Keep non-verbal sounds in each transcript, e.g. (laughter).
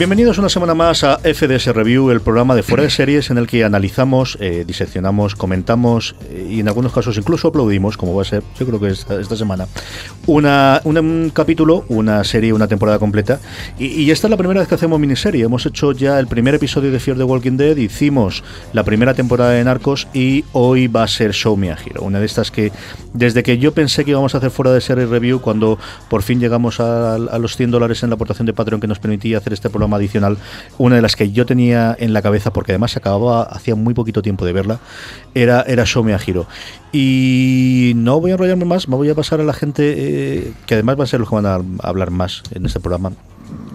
Bienvenidos una semana más a FDS Review, el programa de fuera de (clears throat) series en el que analizamos, eh, diseccionamos, comentamos eh, y en algunos casos incluso aplaudimos, como va a ser, yo creo que esta, esta semana, una, una- un capítulo, una serie, una temporada completa. Y, y esta es la primera vez que hacemos miniserie. Hemos hecho ya el primer episodio de Fear the Walking Dead, hicimos la primera temporada de Narcos y hoy va a ser Show Me a Hero. Una de estas que, desde que yo pensé que íbamos a hacer fuera de serie review, cuando por fin llegamos a, a los 100 dólares en la aportación de Patreon que nos permitía hacer este programa adicional, una de las que yo tenía en la cabeza, porque además acababa hacía muy poquito tiempo de verla, era, era Show Me a Hero. Y no voy a enrollarme más, me voy a pasar a la gente eh, que además va a ser los que van a hablar más en este programa.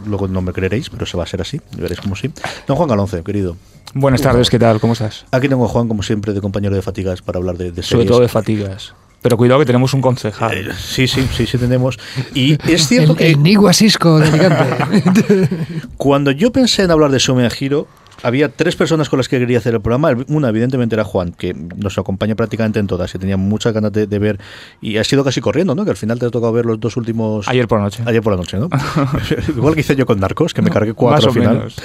Luego no me creeréis, pero se va a ser así, y veréis como sí. Don Juan Galonce, querido. Buenas tardes, ¿qué tal? ¿Cómo estás? Aquí tengo a Juan, como siempre, de compañero de fatigas para hablar de, de Sobre todo de fatigas. Pero cuidado que tenemos un concejal. Eh, sí, sí, sí, sí tenemos. Y (laughs) es cierto El, que el Nigua Cisco de (laughs) cuando yo pensé en hablar de Sume a Giro, había tres personas con las que quería hacer el programa. Una, evidentemente, era Juan, que nos acompaña prácticamente en todas y tenía muchas ganas de, de ver. Y ha sido casi corriendo, ¿no? Que al final te ha tocado ver los dos últimos. Ayer por la noche. Ayer por la noche, ¿no? (laughs) Igual que hice yo con Narcos, que me cargué cuatro más al o final. menos.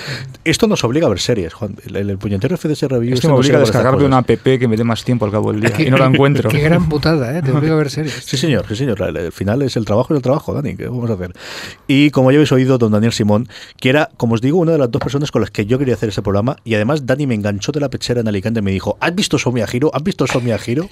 Esto nos obliga a ver series, Juan. El, el puñetero FDS Review. Es que este me obliga a descargarme una app que me dé más tiempo al cabo del día. Y no la encuentro. Qué gran putada, ¿eh? Te obligo a ver series. Sí, señor, sí, señor. El, el final es el trabajo y el trabajo, Dani. ¿Qué vamos a hacer? Y como ya habéis oído, don Daniel Simón, que era, como os digo, una de las dos personas con las que yo quería hacer ese programa. Y además, Dani me enganchó de la pechera en Alicante y me dijo: ¿Has visto Somia Giro? ¿Has visto Somia Giro?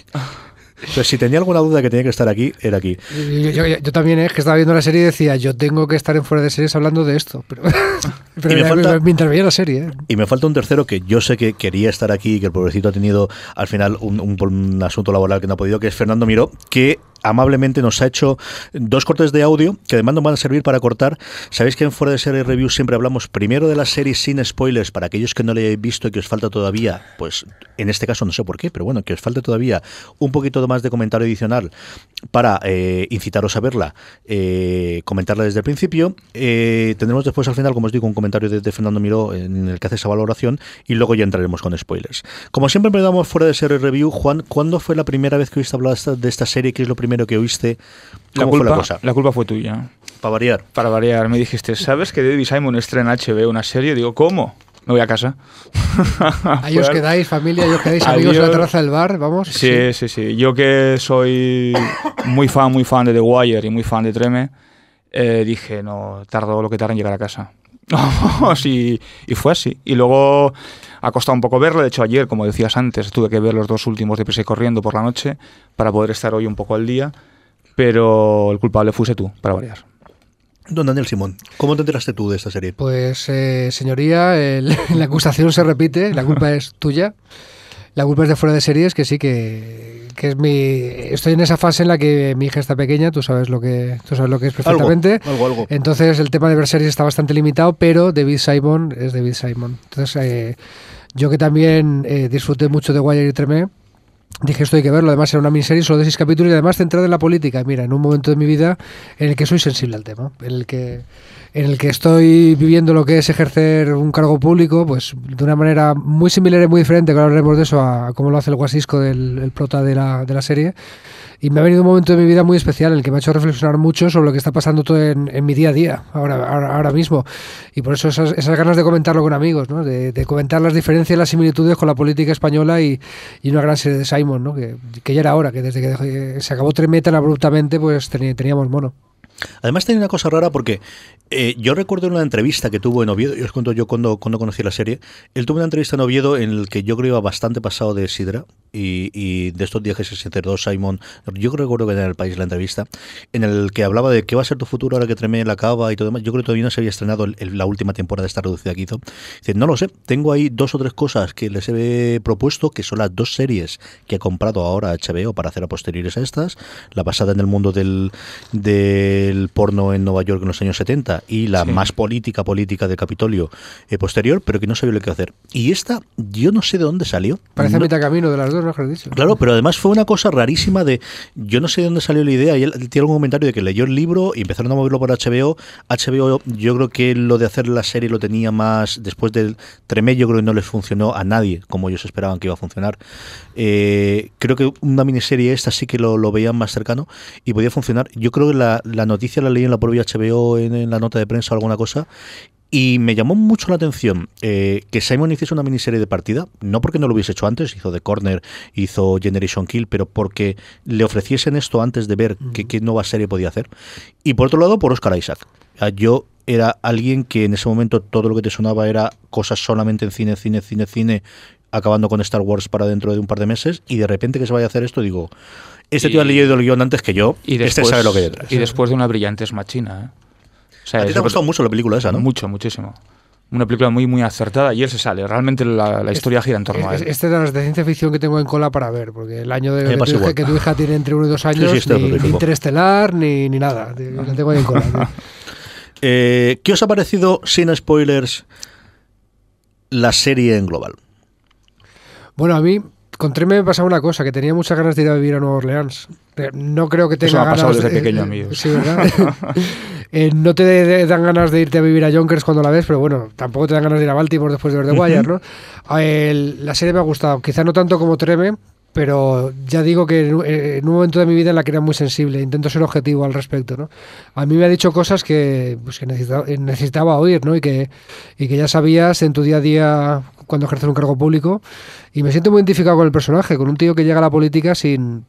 Entonces, si tenía alguna duda que tenía que estar aquí, era aquí. Yo, yo- yo- yo también, ¿eh? es que estaba viendo la serie y decía, yo tengo que estar en fuera de series hablando de esto. Pero, (laughs) me ya- falta- mientras veía la serie, ¿eh? Y me falta un tercero que yo sé que quería estar aquí y que el pobrecito ha tenido al final un, un- un asunto laboral que no ha podido, que es Fernando Miró, que amablemente nos ha hecho dos cortes de audio que además nos van a servir para cortar. Sabéis que en Fuera de Serie Review siempre hablamos primero de la serie sin spoilers para aquellos que no le hayáis visto y que os falta todavía, pues en este caso no sé por qué, pero bueno, que os falte todavía un poquito más de comentario adicional para eh, incitaros a verla, eh, comentarla desde el principio. Eh, tendremos después al final, como os digo, un comentario de, Fernando Miró en el que hace esa valoración y luego ya entraremos con spoilers. Como siempre empezamos fuera de serie review, Juan, ¿cuándo fue la primera vez que oíste hablar de esta serie? ¿Qué es lo primero que oíste? La ¿Cómo culpa, fue la cosa? la culpa fue tuya. Para variar. Para variar, me dijiste, ¿sabes que David Simon estrena en HBO una serie? Digo, ¿cómo? Me voy a casa. (laughs) Ahí os quedáis, familia, ahí os quedáis amigos en la terraza del bar, vamos. Sí, sí, sí. Yo que soy muy fan, muy fan de The Wire y muy fan de Treme, eh, dije, no, tardó lo que tarda en llegar a casa. (laughs) Y, y fue así. Y luego ha costado un poco verlo. De hecho, ayer, como decías antes, tuve que ver los dos últimos de Prisa y Corriendo por la noche para poder estar hoy un poco al día. Pero el culpable fuese tú, para variar. Don Daniel Simón, ¿cómo te enteraste tú de esta serie? Pues, eh, señoría, el- (laughs) la acusación se repite, la culpa es tuya. La culpa es de fuera de series, que sí que, que es mi. Estoy en esa fase en la que mi hija está pequeña, tú sabes lo que, tú sabes lo que es perfectamente. Algo, algo, algo. Entonces el tema de ver series está bastante limitado, pero David Simon es David Simon. Entonces eh, yo que también eh, disfruté mucho de Wire y Tremé, dije esto hay que verlo. Además era una miniserie solo de seis capítulos y además centrada en la política. Mira, en un momento de mi vida en el que soy sensible al tema, en el que en el que estoy viviendo lo que es ejercer un cargo público, pues de una manera muy similar y muy diferente, que ahora hablaremos de eso, a cómo lo hace el guasisco del el prota de la, de la serie. Y me ha venido un momento de mi vida muy especial en el que me ha hecho reflexionar mucho sobre lo que está pasando todo en, mi día a día, ahora, ahora, ahora, mismo. Y por eso esas, esas ganas de comentarlo con amigos, ¿no? de, comentar las diferencias las similitudes con la política española y, y una gran serie de Simon, ¿no? que, que, ya era hora, que desde que se acabó Tremé tan abruptamente, pues teníamos mono. Además tenía una cosa rara porque eh, yo recuerdo una entrevista que tuvo en Oviedo, y os cuento yo cuando, cuando conocí la serie, él tuvo una entrevista en Oviedo en el que yo creo iba bastante pasado de Sidra y, y de estos viajes que se cerró Simon, yo recuerdo que era en el país la entrevista, en el que hablaba de qué va a ser tu futuro ahora que Tremé la cava y todo demás. Yo creo que todavía no se había estrenado el, el, la última temporada de esta reducida que hizo. Dice, no lo sé, tengo ahí dos o tres cosas que les he propuesto, que son las dos series que ha comprado ahora HBO para hacer a posteriores a estas, la basada en el mundo del, del porno en Nueva York en los años 70 y la sí. más política política del Capitolio eh, posterior, pero que no sabía lo que hacer. Y esta, yo no sé de dónde salió. Parece no, a mitad camino de las dos, Claro, pero además fue una cosa rarísima de, yo no sé de dónde salió la idea, y él tiene algún comentario de que leyó el libro y empezaron a moverlo por HBO. HBO, yo creo que lo de hacer la serie lo tenía más, después del Tremé, yo creo que no les funcionó a nadie como ellos esperaban que iba a funcionar. Eh, creo que una miniserie esta sí que lo, lo, veían más cercano y podía funcionar. Yo creo que la, la noticia la leí en la propia HBO, en, en la nota de prensa o alguna cosa, y me llamó mucho la atención eh, que Simon hiciese una miniserie de partida, no porque no lo hubiese hecho antes, hizo The Corner, hizo Generation Kill, pero porque le ofreciesen esto antes de ver uh -huh. qué, nueva serie podía hacer. Y por otro lado, por Oscar Isaac. Yo era alguien que en ese momento todo lo que te sonaba era cosas solamente en cine, cine, cine, cine, acabando con Star Wars para dentro de un par de meses, y de repente que se vaya a hacer esto, digo, este y, tío ha leído el guion antes que yo, y después, este sabe lo que hay detrás. Y después de una brillante machina, ¿eh? O sea, a ti te ha gustado mucho la película esa, ¿no? Mucho, muchísimo. Una película muy, muy acertada y él se sale. Realmente la, la historia gira en torno a él. Este es de las de ciencia ficción que tengo en cola para ver, porque el año de que tu, hija, que tu, hija, tiene entre uno y dos años, sí, sí, ni, ni, Interestelar, ni, ni nada. (laughs) La tengo ahí en cola. eh, ¿Qué os ha parecido, sin spoilers, la serie en global? Bueno, a mí con Treme me pasaba una cosa, que tenía muchas ganas de ir a vivir a Nueva Orleans. No creo que tenga Eso me ha ganas. pasado desde pequeño, amigo. Sí, ¿verdad? (laughs) eh, no te de, de, dan ganas de irte a vivir a Yonkers cuando la ves, pero bueno, tampoco te dan ganas de ir a Baltimore después de ver The Wire, ¿no? El, la serie me ha gustado, quizá no tanto como Treme, pero ya digo que en, en, un momento de mi vida en la que era muy sensible, intento ser objetivo al respecto, ¿no? A mí me ha dicho cosas que, pues, que necesitaba, necesitaba, oír, ¿no? Y que, y que ya sabías en tu día a día cuando ejerces un cargo público, y me siento muy identificado con el personaje, con un tío que llega a la política sin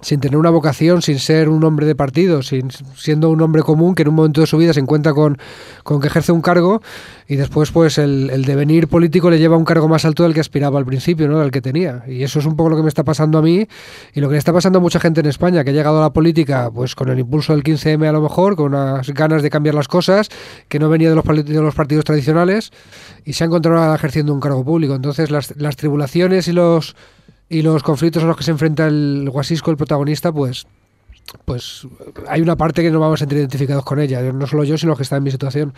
sin tener una vocación, sin ser un hombre de partido, sin, siendo un hombre común que en un momento de su vida se encuentra con, con que ejerce un cargo y después pues el, el, devenir político le lleva a un cargo más alto del que aspiraba al principio, ¿no? del que tenía. Y eso es un poco lo que me está pasando a mí y lo que le está pasando a mucha gente en España, que ha llegado a la política pues con el impulso del 15M a lo mejor, con unas ganas de cambiar las cosas, que no venía de los, de los partidos tradicionales y se ha encontrado ejerciendo un cargo público. Entonces las, las tribulaciones y los y los conflictos a los que se enfrenta el Guasisco, el protagonista, pues pues hay una parte que no vamos a sentir identificados con ella, no solo yo, sino los que están en mi situación.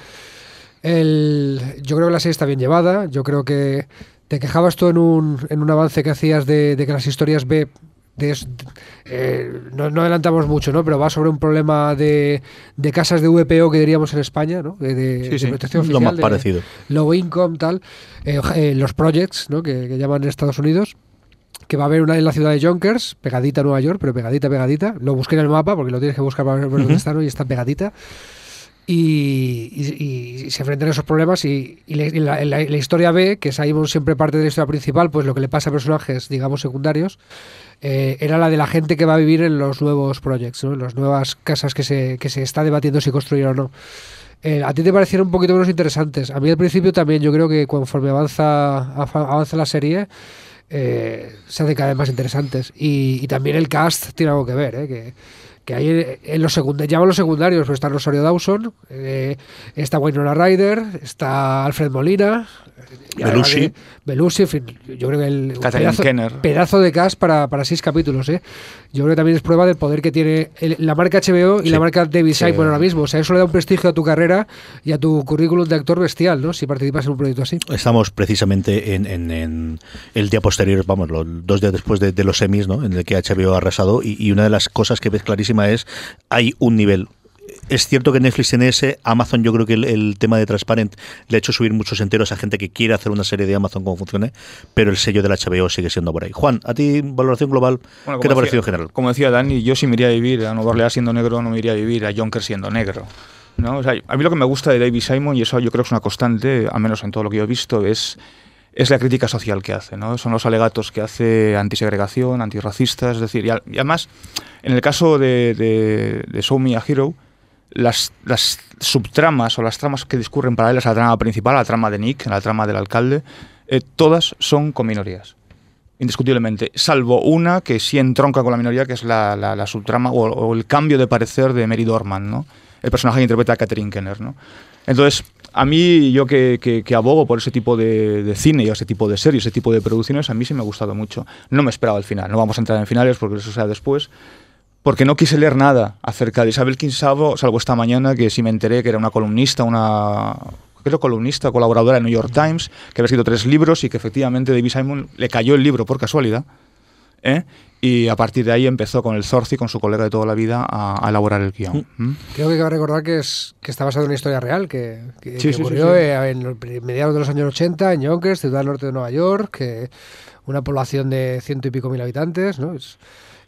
El, yo creo que la serie está bien llevada, yo creo que te quejabas tú en un, en un avance que hacías de, de que las historias B de, eh, no, no, adelantamos mucho, ¿no? Pero va sobre un problema de, de casas de VPO que diríamos en España, ¿no? De, de, sí, sí, de protección oficial, lo más parecido. Low income, tal. Eh, eh, los projects, ¿no? Que, que, llaman en Estados Unidos que va a haber una en la ciudad de Yonkers, pegadita a Nueva York, pero pegadita, pegadita. Lo busqué en el mapa porque lo tienes que buscar para ver dónde está ¿no? y está pegadita. Y, y, y, se enfrentan a esos problemas y, y la, la, la, historia B, que Simon siempre parte de la historia principal, pues lo que le pasa a personajes, digamos, secundarios, eh, era la de la gente que va a vivir en los nuevos projects, ¿no? en las nuevas casas que se, que se está debatiendo si construir o no. Eh, a ti te parecieron un poquito menos interesantes. A mí al principio también, yo creo que conforme avanza, avanza la serie, eh, se hacen cada vez más interesantes. Y, y, también el cast tiene algo que ver, ¿eh? que, que hay en los secundarios, llaman los secundarios, pues está Rosario Dawson, eh, está Winona Ryder, está Alfred Molina, Belushi. Belushi, en fin, yo creo que el pedazo, Kenner. pedazo de cast para, para seis capítulos, ¿eh? Yo creo que también es prueba del poder que tiene el- la marca HBO y Sí. la marca David Sí. Simon ahora mismo. O sea, eso le da un prestigio a tu carrera y a tu currículum de actor bestial, ¿no? Si participas en un proyecto así. Estamos precisamente en, en- en el día posterior, vamos, los dos días después de, de los semis, ¿no? En el que HBO ha arrasado y, y una de las cosas que ves clarísima es hay un nivel. Es cierto que Netflix tiene ese, Amazon yo creo que el, el tema de Transparent le ha hecho subir muchos enteros a gente que quiere hacer una serie de Amazon como funcione, pero el sello del HBO sigue siendo por ahí. Juan, a ti, valoración global, Bueno, ¿qué te ha parecido en general? Como decía Dani, yo si me iría a vivir a Nueva Orleans siendo negro, no me iría a vivir a Jonker siendo negro. ¿no? O sea, a mí lo que me gusta de David Simon, y eso yo creo que es una constante, al menos en todo lo que yo he visto, es, es la crítica social que hace. ¿no? Son los alegatos que hace antisegregación, antirracistas, es decir, y además, en el caso de, de, de Show Me a Hero, las, las subtramas o las tramas que discurren paralelas a la trama principal, a la trama de Nick, a la trama del alcalde, eh, todas son con minorías indiscutiblemente, salvo una que sí entronca con la minoría, que es la, la- la subtrama o, o el cambio de parecer de Mary Dorman, ¿no? el personaje que interpreta a Catherine Kenner. ¿no? Entonces, a mí, yo que, que- que abogo por ese tipo de, de cine y ese tipo de series, ese tipo de producciones, a mí sí me ha gustado mucho. No me esperaba el final, no vamos a entrar en finales porque eso será después, porque no quise leer nada acerca de Isabel Quinsabo, salvo esta mañana que sí me enteré que era una columnista, una creo columnista, colaboradora de New York Times, que había escrito tres libros y que efectivamente David Simon le cayó el libro por casualidad. ¿eh? Y a partir de ahí empezó con el Zorzi, con su colega de toda la vida, a, a elaborar el guion. ¿Mm? Creo que cabe recordar que, es, que está basado en una historia real que, que- Sí, que sí, ocurrió sí. eh, en los mediados de los años 80 en Yonkers, ciudad norte de Nueva York, que una población de ciento y pico mil habitantes, ¿no? Es-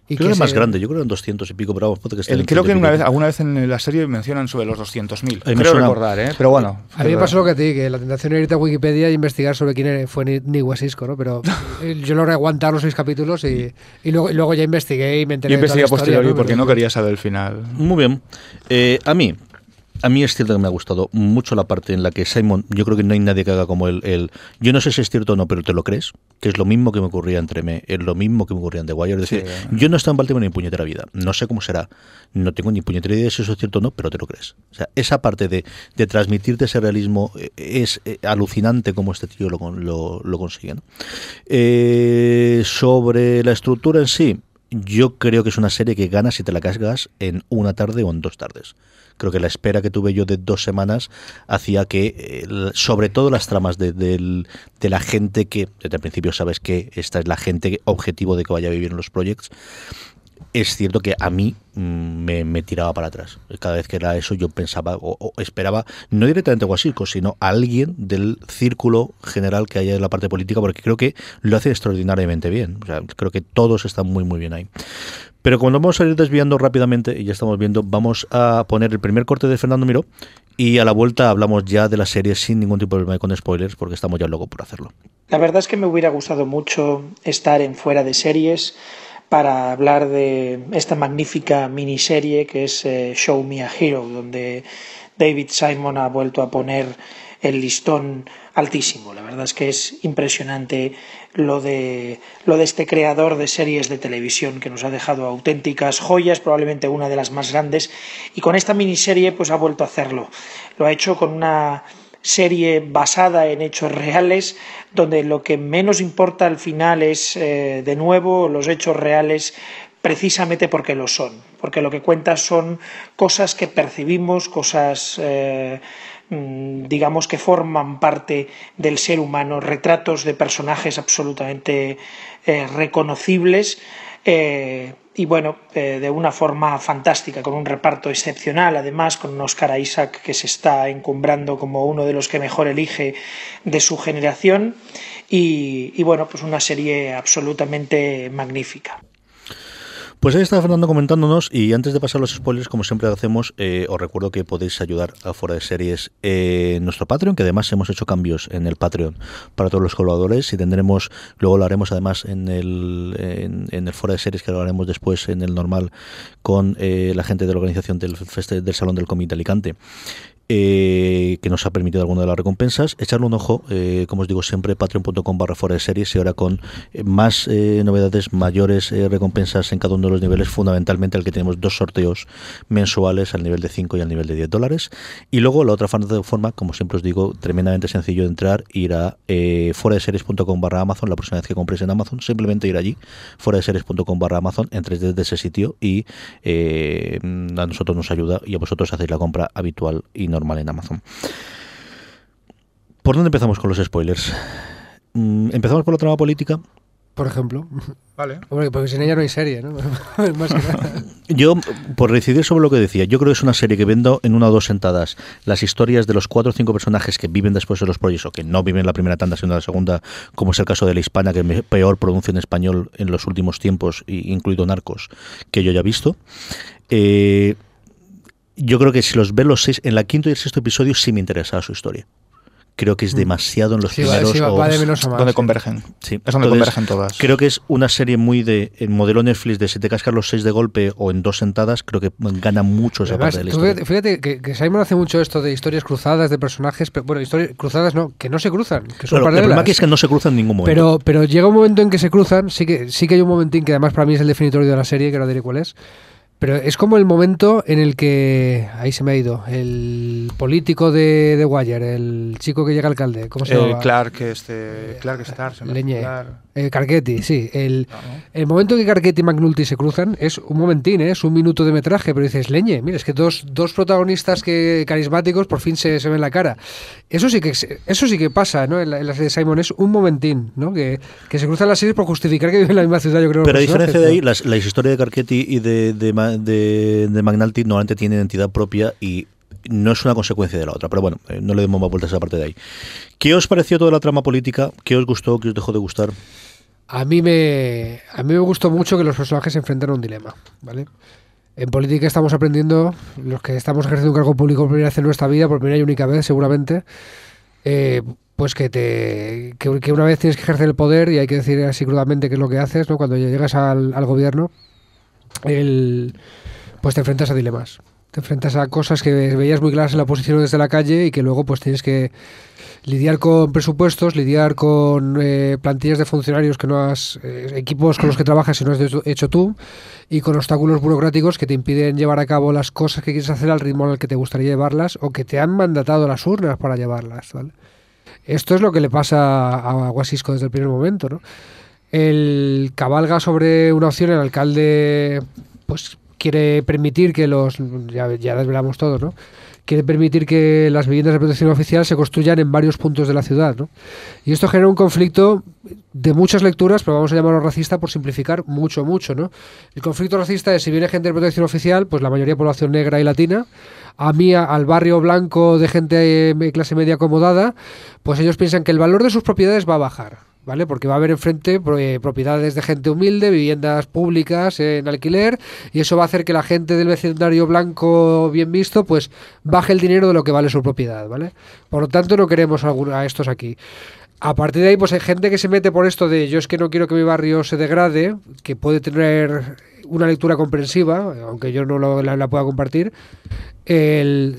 y Creo que es más grande, yo creo que eran 200 y pico, pero vamos, puede que esté El- en creo que 100 y una vez, alguna vez en la serie mencionan sobre los 200.000. Ahí me Creo suena- recordar, ¿eh? pero bueno. A mí me pasó lo que a ti, que la tentación era irte a Wikipedia e investigar sobre quién fue Ni- Nick Wasisco, ¿no? Pero (laughs) eh, yo logré aguantar los seis capítulos y, y luego, y luego ya investigué y me enteré Yo investigué posteriori ¿no? porque Pero- no quería saber el final. Muy bien. Eh, a mí, a mí es cierto que me ha gustado mucho la parte en la que Simon, yo creo que no hay nadie que haga como él. él. Yo no sé si es cierto o no, pero te lo crees, que es lo mismo que me ocurría entre me, es lo mismo que me ocurría en The Wire. Es decir, Sí. yo no he estado en Baltimore ni en puñetera vida. No sé cómo será. No tengo ni puñetera idea de si eso es cierto o no, pero te lo crees. O sea, esa parte de, de transmitirte ese realismo eh, es eh, alucinante como este tío lo, lo, lo consigue. ¿no? Eh, sobre la estructura en sí, yo creo que es una serie que gana si te la casgas en una tarde o en dos tardes. Creo que la espera que tuve yo de dos semanas hacía que, eh, sobre todo las tramas de, de la gente que, desde el principio sabes que esta es la gente objetivo de que vaya a vivir en los proyectos, es cierto que a mí mm, me, tiraba para atrás. Cada vez que era eso yo pensaba o, esperaba, no directamente a Guasico, sino a alguien del círculo general que haya en la parte política, porque creo que lo hace extraordinariamente bien. Creo que todos están muy, muy bien ahí. Pero como nos vamos a ir desviando rápidamente, y ya estamos viendo, vamos a poner el primer corte de Fernando Miró y a la vuelta hablamos ya de la serie sin ningún tipo de problema con spoilers, porque estamos ya locos por hacerlo. La verdad es que me hubiera gustado mucho estar en fuera de series para hablar de esta magnífica miniserie que es eh, Show Me a Hero, donde David Simon ha vuelto a poner el listón altísimo. La verdad es que es impresionante lo de, lo de este creador de series de televisión que nos ha dejado auténticas joyas, probablemente una de las más grandes, y con esta miniserie pues ha vuelto a hacerlo. Lo ha hecho con una serie basada en hechos reales, donde lo que menos importa al final es, eh, de nuevo, los hechos reales precisamente porque lo son, porque lo que cuenta son cosas que percibimos, cosas, eh, mm, digamos, que forman parte del ser humano, retratos de personajes absolutamente eh, reconocibles. Y bueno, eh, de una forma fantástica, con un reparto excepcional, además con un Oscar Isaac que se está encumbrando como uno de los que mejor elige de su generación y, y bueno, pues una serie absolutamente magnífica. Pues ahí está Fernando comentándonos y antes de pasar los spoilers, como siempre hacemos, eh, os recuerdo que podéis ayudar a Fuera de Series en nuestro Patreon, que además hemos hecho cambios en el Patreon para todos los colaboradores y tendremos, luego lo haremos además en el, en, el Fuera de Series, que lo haremos después en el normal con eh, la gente de la organización del, del Salón del de Alicante. Eh, que nos ha permitido alguna de las recompensas. Echarle un ojo, eh, como os digo siempre, patreon.com barra fuera de series y ahora con eh, más novedades, mayores recompensas en cada uno de los niveles, fundamentalmente el que tenemos dos sorteos mensuales al nivel de 5 y al nivel de 10 dólares. Y luego la otra forma, como siempre os digo, tremendamente sencillo de entrar, ir a fuera de series.com barra Amazon, la próxima vez que compréis en Amazon, simplemente ir allí, fuera de series.com barra Amazon, entréis desde ese sitio y a nosotros nos ayuda y a vosotros hacéis la compra habitual y normal en Amazon. ¿Por dónde empezamos con los spoilers? Mm, Empezamos por la trama política. Por ejemplo. Vale. Hombre, porque sin ella no hay serie, ¿no? (laughs) Más que nada. (laughs) Yo, por decidir sobre lo que decía, yo creo que es una serie que vendo en una o dos sentadas las historias de los cuatro o cinco personajes que viven después de los proyectos o que no viven la primera tanda, sino la segunda, como es el caso de la hispana, que me- peor pronuncia en español en los últimos tiempos, incluido Narcos, que yo ya he visto. Eh, yo creo que si los ve los seis, en la quinto y el sexto episodio sí me interesaba su historia. Creo que es demasiado en los Sí, va, primeros. sí, va- de menos a más. Donde sí. convergen. Sí. Es donde Entonces, convergen todas. Creo que es una serie muy de el modelo Netflix de si te cascas los seis de golpe o en dos sentadas, creo que gana mucho esa Además, parte de la historia. fíjate, que, que Simon hace mucho esto de historias cruzadas de personajes, pero bueno, historias cruzadas no, que no se cruzan, que son Claro, el problema aquí es que no se cruzan en ningún momento. Pero, pero llega un momento en que se cruzan, sí que, sí que hay un momentín que además para mí es el definitorio de la serie, que ahora diré cuál es. Pero es como el momento en el que. Ahí se me ha ido. El político de, de Wire, el chico que llega alcalde. ¿Cómo se Eh, llama? Clark, este, Clark Star. se Leñé. Eh, Carchetti, sí. El, No, ¿no? el momento en que Carchetti y McNulty se cruzan es un momentín, ¿eh? es un minuto de metraje, pero dices, leñe, mira, es que dos, dos protagonistas que carismáticos por fin se, se ven la cara. Eso sí que eso sí que pasa, ¿no? En la, en la serie de Simon es un momentín, ¿no? Que, que se cruzan las series por justificar que viven en la misma ciudad, yo creo. Pero a diferencia de ahí, personajes, las, la historia de Carchetti y de, de, de, de McNulty normalmente tienen identidad propia y no es una consecuencia de la otra. Pero bueno, eh, no le demos más vueltas a esa parte de ahí. ¿Qué os pareció toda la trama política? ¿Qué os gustó? ¿Qué os dejó de gustar? A mí me a mí me gustó mucho que los personajes se enfrenten a un dilema, ¿vale? En política estamos aprendiendo, los que estamos ejerciendo un cargo público por primera vez en nuestra vida, por primera y única vez seguramente, eh, pues que te que, que una vez tienes que ejercer el poder y hay que decir así crudamente qué es lo que haces, ¿no? Cuando llegas al, al gobierno, el, pues te enfrentas a dilemas. Te enfrentas a cosas que veías muy claras en la oposición desde la calle y que luego pues tienes que lidiar con presupuestos, lidiar con eh, plantillas de funcionarios que no has, eh, equipos con los que trabajas y no has hecho- tú, y con obstáculos burocráticos que te impiden llevar a cabo las cosas que quieres hacer al ritmo al que te gustaría llevarlas o que te han mandatado las urnas para llevarlas. ¿vale? Esto es lo que le pasa a Guasisco desde el primer momento. ¿no? El cabalga sobre una opción, el alcalde pues quiere permitir que los, ya, desvelamos todo, ¿no? quiere permitir que las viviendas de protección oficial se construyan en varios puntos de la ciudad. ¿no? Y esto genera un conflicto de muchas lecturas, pero vamos a llamarlo racista por simplificar mucho, mucho. ¿no? El conflicto racista es si viene gente de protección oficial, pues la mayoría de población negra y latina, a mí, al barrio blanco de gente de clase media acomodada, pues ellos piensan que el valor de sus propiedades va a bajar. ¿Vale? Porque va a haber enfrente eh, propiedades de gente humilde, viviendas públicas en alquiler, y eso va a hacer que la gente del vecindario blanco bien visto, pues baje el dinero de lo que vale su propiedad, ¿vale? Por lo tanto, no queremos a estos aquí. A partir de ahí, pues hay gente que se mete por esto de yo es que no quiero que mi barrio se degrade, que puede tener una lectura comprensiva, aunque yo no lo- la pueda compartir. El,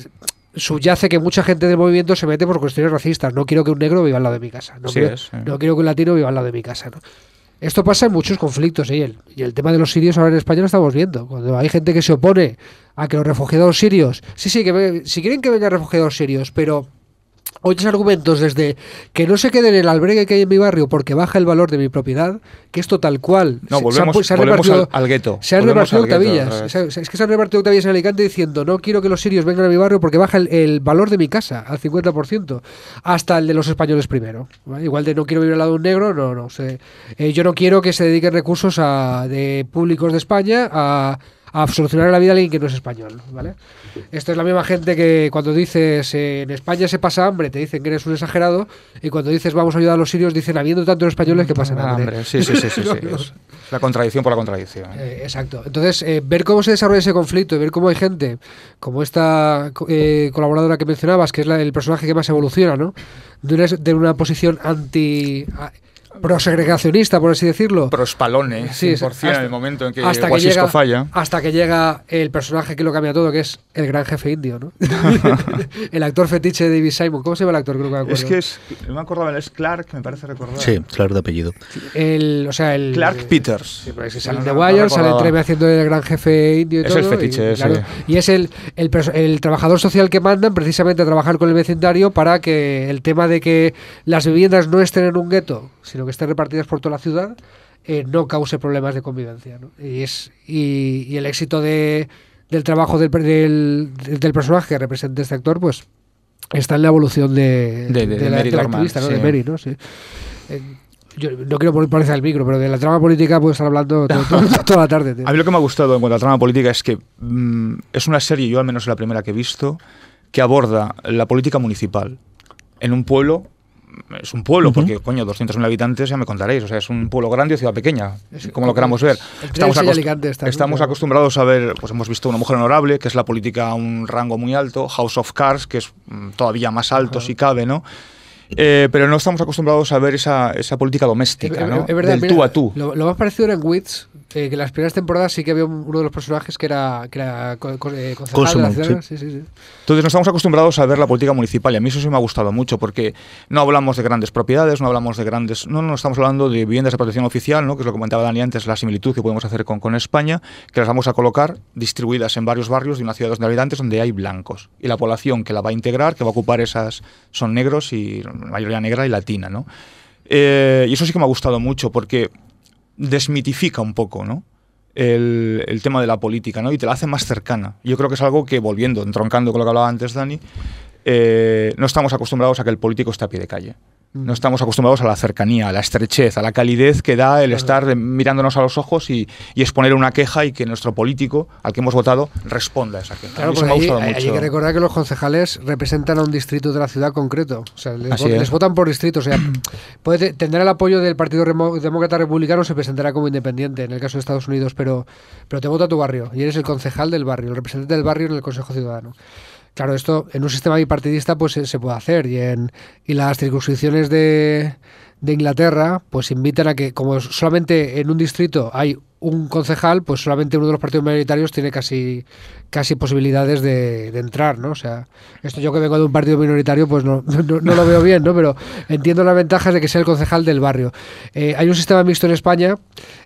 subyace que mucha gente del movimiento se mete por cuestiones racistas. No quiero que un negro viva al lado de mi casa. No, Así quiero, es, sí. no quiero que un latino viva al lado de mi casa. ¿no? Esto pasa en muchos conflictos. ¿eh? Y, el, y el tema de los sirios ahora en España lo estamos viendo. Cuando hay gente que se opone a que los refugiados sirios. Sí, sí, que si quieren que vengan refugiados sirios, pero oyes argumentos desde que no se queden en el albergue que hay en mi barrio porque baja el valor de mi propiedad, que esto tal cual. No, se- volvemos, se ha- se ha volvemos repartido- al, al gueto. se han repartido octavillas. Es que se han repartido octavillas en Alicante diciendo no quiero que los sirios vengan a mi barrio porque baja el, el valor de mi casa al 50%. Hasta el de los españoles primero. ¿vale? Igual de no quiero vivir al lado de un negro, no, no. sé. Eh, yo no quiero que se dediquen recursos a, de públicos de España a, a solucionar la vida a alguien que no es español. ¿vale? Esto es la misma gente que cuando dices eh, en España se pasa hambre, te dicen que eres un exagerado. Y cuando dices vamos a ayudar a los sirios, dicen habiendo tantos españoles que pasan hambre. hombre, Sí, sí, sí. sí, No, sí, (laughs) no. es la contradicción por la contradicción. Eh, exacto. Entonces, eh, ver cómo se desarrolla ese conflicto y ver cómo hay gente, como esta eh, colaboradora que mencionabas, que es la- el personaje que más evoluciona, ¿no? De una, de una posición anti, a- prosegregacionista, por así decirlo. Prospalone, Sí, 100% hasta- en el momento en que hasta que, llega, falla. hasta que llega el personaje que lo cambia todo, que es el gran jefe indio, ¿no? (laughs) el actor fetiche de David Simon. ¿Cómo se llama el actor? Creo que me acuerdo. Es que es, no me acordaba, es Clark, me parece recordar. Sí, claro, de apellido. El, o sea, el, Clark Peters. Sí, sale de no Wire, sale. Treme haciendo el gran jefe indio y Es todo. el fetiche y, ese. y es el, el, el trabajador social que mandan precisamente a trabajar con el vecindario para que el tema de que las viviendas no estén en un gueto, sino que estén repartidas por toda la ciudad, eh, no cause problemas de convivencia. ¿no? Y, es, y, y el éxito de, del trabajo del, del, del personaje que representa este actor, pues está en la evolución de, De- de- de la, Mary la activista, ¿no? sí. de Mary, ¿no? Sí. Eh, yo no quiero poner parecer al micro, pero de la trama política puedo estar hablando (laughs) to- to- toda la tarde. tío. A mí lo que me ha gustado en cuanto a trama política es que mm, es una serie, yo al menos la primera que he visto, que aborda la política municipal en un pueblo. Es un pueblo, porque, coño, 200.000 habitantes, ya me contaréis. O sea, es un pueblo grande o ciudad pequeña, como lo queramos ver. Elche y acost- está, estamos Claro. acostumbrados a ver, pues hemos visto Una mujer honorable, que es la política a un rango muy alto, House of Cards, que es mm, todavía más alto si cabe, ¿no? Eh, pero no estamos acostumbrados a ver esa, esa política doméstica, Es- ¿no? es verdad, Del mira, tú a tú. Lo, lo más parecido era en Wits, eh, que en las primeras temporadas sí que había un- uno de los personajes que era, que era eh, sí. Sí, sí. Entonces no estamos acostumbrados a ver la política municipal y a mí eso sí me ha gustado mucho porque no hablamos de grandes propiedades, no hablamos de grandes... No, no, estamos hablando de viviendas de protección oficial, ¿no? que es lo que comentaba Dani antes, la similitud que podemos hacer con, con España, que las vamos a colocar distribuidas en varios barrios de una ciudad de 2.000 habitantes donde hay blancos. Y la población que la va a integrar, que va a ocupar esas, son negros y la mayoría negra y latina. ¿no? Eh, y eso sí que me ha gustado mucho porque desmitifica un poco, ¿no? El, tema de la política, ¿no? Y te la hace más cercana. Yo creo que es algo que, volviendo, entroncando con lo que hablaba antes Dani, eh, no estamos acostumbrados a que el político esté a pie de calle. No estamos acostumbrados a la cercanía, a la estrechez, a la calidez que da el estar mirándonos a los ojos y, y exponer una queja y que nuestro político, al que hemos votado, responda a esa queja. Claro, A mí me mucho. hay que recordar que los concejales representan a un distrito de la ciudad concreto. O sea, les, Así vot- es. les votan por distrito. O sea, (clears throat) puede, te- tendrá el apoyo del Partido Demócrata Republicano, se presentará como independiente en el caso de Estados Unidos, pero, pero te vota tu barrio y eres el concejal del barrio, el representante del barrio en el Consejo Ciudadano. Claro, esto en un sistema bipartidista pues se, puede hacer y en y las circunscripciones de, de Inglaterra pues invitan a que como solamente en un distrito hay un concejal, pues solamente uno de los partidos mayoritarios tiene casi casi posibilidades de, entrar, ¿no? O sea, esto yo que vengo de un partido minoritario pues (laughs) no, no, lo veo bien, ¿no? Pero entiendo las ventajas de que sea el concejal del barrio. Eh, hay un sistema mixto en España.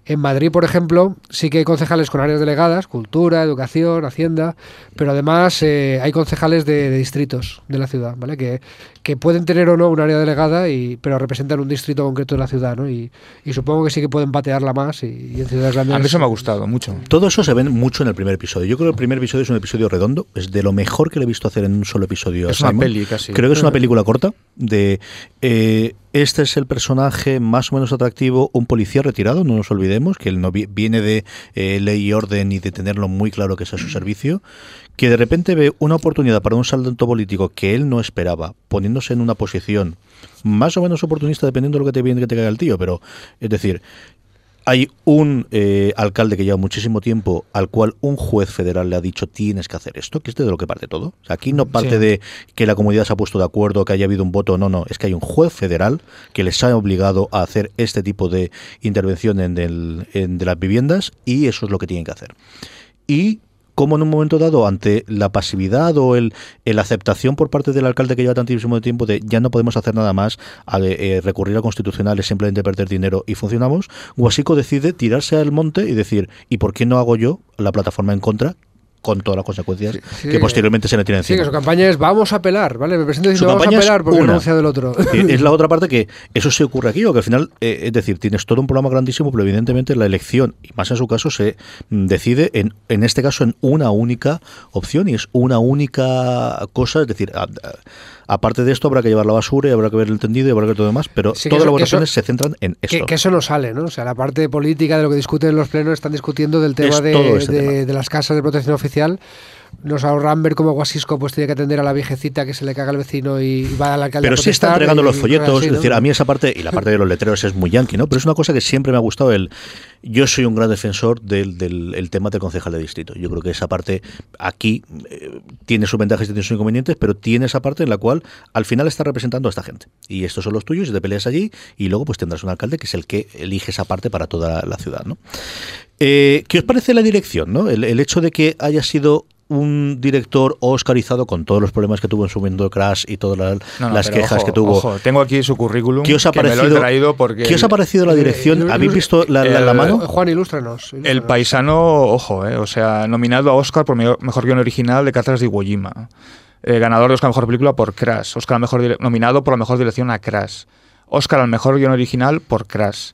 En Madrid, por ejemplo, sí que hay concejales con áreas delegadas, cultura, educación, hacienda, pero además eh, hay concejales de, distritos de la ciudad, ¿vale? Que, que pueden tener o no un área delegada, y, pero representan un distrito concreto de la ciudad, ¿no? Y, supongo que sí que pueden patearla más y, y en ciudades. A mí eso me ha gustado mucho. Todo eso se ve mucho en el primer episodio. Yo creo que el primer episodio es un episodio redondo, es de lo mejor que le he visto hacer en un solo episodio. a Es una Simon. peli casi. Creo que es una película corta de eh, este es el personaje más o menos atractivo, un policía retirado, no nos olvidemos, que él no vi- viene de eh, ley y orden y de tenerlo muy claro que es a su servicio, que de repente ve una oportunidad para un salto político que él no esperaba, poniéndose en una posición más o menos oportunista dependiendo de lo que te viene que te caiga el tío, pero es decir, hay un eh, alcalde que lleva muchísimo tiempo al cual un juez federal le ha dicho tienes que hacer esto, que es de lo que parte todo. O sea, aquí no parte Sí. de que la comunidad se ha puesto de acuerdo, que haya habido un voto, no, no, es que hay un juez federal que les ha obligado a hacer este tipo de intervención en, el, en de las viviendas y eso es lo que tienen que hacer. Y como en un momento dado, ante la pasividad o el, aceptación por parte del alcalde que lleva tantísimo tiempo de ya no podemos hacer nada más, a eh, recurrir a constitucionales, simplemente perder dinero y funcionamos, Guasico decide tirarse al monte y decir, ¿y por qué no hago yo la plataforma en contra? Con todas las consecuencias sí, que posteriormente se le Sí, encima. que su campaña es vamos a pelar, ¿vale? Me presento diciendo vamos a campaña es pelar porque una. anunciado el otro. Es la (laughs) otra parte que eso se ocurre aquí, o que al final, eh, es decir, tienes todo un programa grandísimo, pero evidentemente la elección, y más en su caso, se mm, decide en, en este caso en una única opción y es una única cosa, es decir, a- a- aparte de esto habrá que llevar la basura y habrá que ver el tendido y habrá que ver todo lo demás, pero Sí, todas las votaciones se centran en esto. Que, que eso no sale, ¿no? O sea, la parte política de lo que discuten en los plenos están discutiendo del tema, Es de, todo ese de- tema. de las casas de protección oficial. Nos ahorran ver cómo Guasisco pues tiene que atender a la viejecita que se le caga al vecino y va al alcalde Pero a sí está entregando y los folletos, así, es decir, a mí esa parte, y la parte de los letreros es muy yankee, ¿no? Pero es una cosa que siempre me ha gustado el... Yo soy un gran defensor del, del el tema del concejal de distrito. Yo creo que esa parte aquí eh, tiene sus ventajas y tiene sus inconvenientes, pero tiene esa parte en la cual al final está representando a esta gente. Y estos son los tuyos y te peleas allí y luego pues tendrás un alcalde que es el que elige esa parte para toda la ciudad, ¿no? Eh, ¿Qué os parece la dirección, no? El, el hecho de que haya sido un director oscarizado con todos los problemas que tuvo en su momento Crash y todas las, No, no, las pero quejas ojo, que tuvo. ojo, tengo aquí su currículum. ¿Qué os ha que me lo he parecido? traído porque ¿Qué os ha parecido la dirección? Eh, ¿Habéis visto la, la- la el- mano? Juan, ilústranos. El paisano, ojo, eh, o sea, nominado a Oscar por mejor, mejor guion original de Cartas de Iwo Jima. Eh, ganador de Oscar a Mejor Película por Crash. Oscar al mejor nominado por la mejor dirección a Crash. Oscar al mejor guion original por Crash.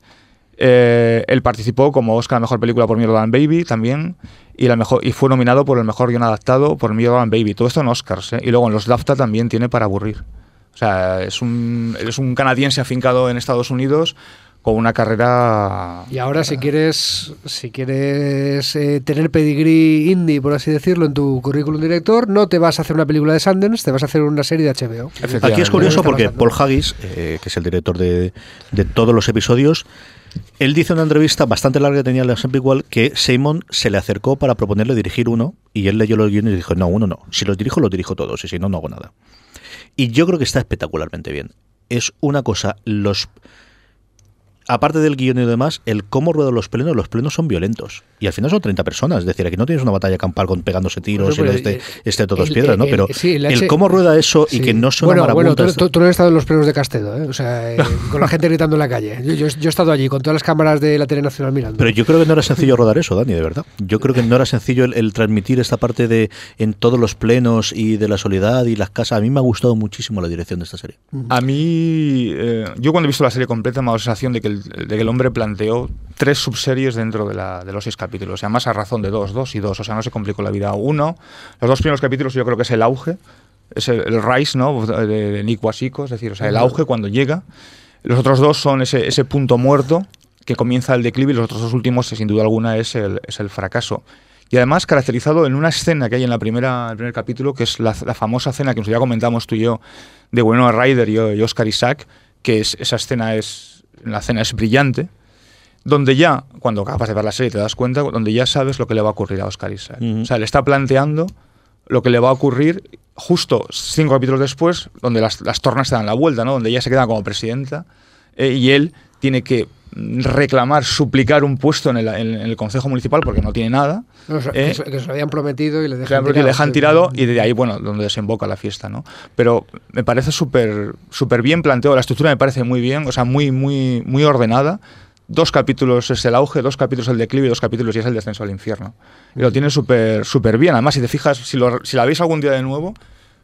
Eh, él participó como Oscar a Mejor Película por Mirrorland Baby también. Y, la mejor, y fue nominado por el mejor guion adaptado por Mirrorland Baby. Todo esto en Oscars. eh. Y luego en los DAFTA también tiene para aburrir. O sea, es un, es un canadiense afincado en Estados Unidos con una carrera... Y ahora si quieres si quieres eh, tener pedigrí indie, por así decirlo, en tu currículum director, no te vas a hacer una película de Sundance, te vas a hacer una serie de HBO. Aquí es curioso porque pasando. Paul Haggis, eh, que es el director de, de todos los episodios, él dice en una entrevista bastante larga que tenía en la Sempre igual que Simon se le acercó para proponerle dirigir uno y él leyó los guiones y dijo, no, uno no, si los dirijo los dirijo todos y si no, no hago nada. Y yo creo que está espectacularmente bien. Es una cosa, los... Aparte del guion y lo demás, el cómo ruedan los plenos, los plenos son violentos. Y al final son 30 personas. Es decir, aquí no tienes una batalla campal con pegándose tiros Bueno, y este, este todos el- piedras, ¿no? el- Pero sí, el cómo rueda eso y que no son bueno, bueno, tú, tú- tú no has estado en los plenos de Castedo, ¿eh? o sea, eh, (laughs) con la gente gritando en la calle. Yo, yo- yo he estado allí con todas las cámaras de la tele nacional mirando. Pero yo creo que no era sencillo rodar eso, Dani, de verdad. Yo creo que no era sencillo el, el transmitir esta parte de en todos los plenos y de la soledad y las casas. A mí me ha gustado muchísimo la dirección de esta serie. A mí, eh, yo cuando he visto la serie completa me ha dado la sensación de que el, de que el hombre planteó tres subseries dentro de, la- de los seis capítulos. Y además a razón de dos, dos y dos. O sea, no se complicó la vida. Uno, los dos primeros capítulos yo creo que es el auge, es el, el rise, ¿no? De, de Nick Wasiko, es decir, o sea, el auge cuando llega. Los otros dos son ese, ese punto muerto que comienza el declive y los otros dos últimos, sin duda alguna, es el, es el fracaso. Y además caracterizado en una escena que hay en la primera, el primer capítulo, que es la, la famosa escena que nos ya comentamos tú y yo, de Winona Ryder y, y Oscar Isaac, que es, esa escena es, la escena es brillante, donde ya, cuando acabas de ver la serie te das cuenta, donde ya sabes lo que le va a ocurrir a Oscar Isaac. O sea, le está planteando lo que le va a ocurrir justo cinco capítulos después, donde las, las tornas se dan la vuelta, ¿no? Donde ella se queda como presidenta eh, y él tiene que reclamar, suplicar un puesto en el, en el Consejo Municipal porque no tiene nada. No, o sea, eh, que, se, que se lo habían prometido y le dejan tirado. le dejan tirado y de ahí, bueno, donde desemboca la fiesta, ¿no? Pero me parece súper súper bien planteado, la estructura me parece muy bien, o sea, muy, muy, muy ordenada. Dos capítulos es el auge, dos capítulos el declive y dos capítulos y es el descenso al infierno. Y lo tiene súper súper bien. Además, si te fijas, si, lo- si la veis algún día de nuevo,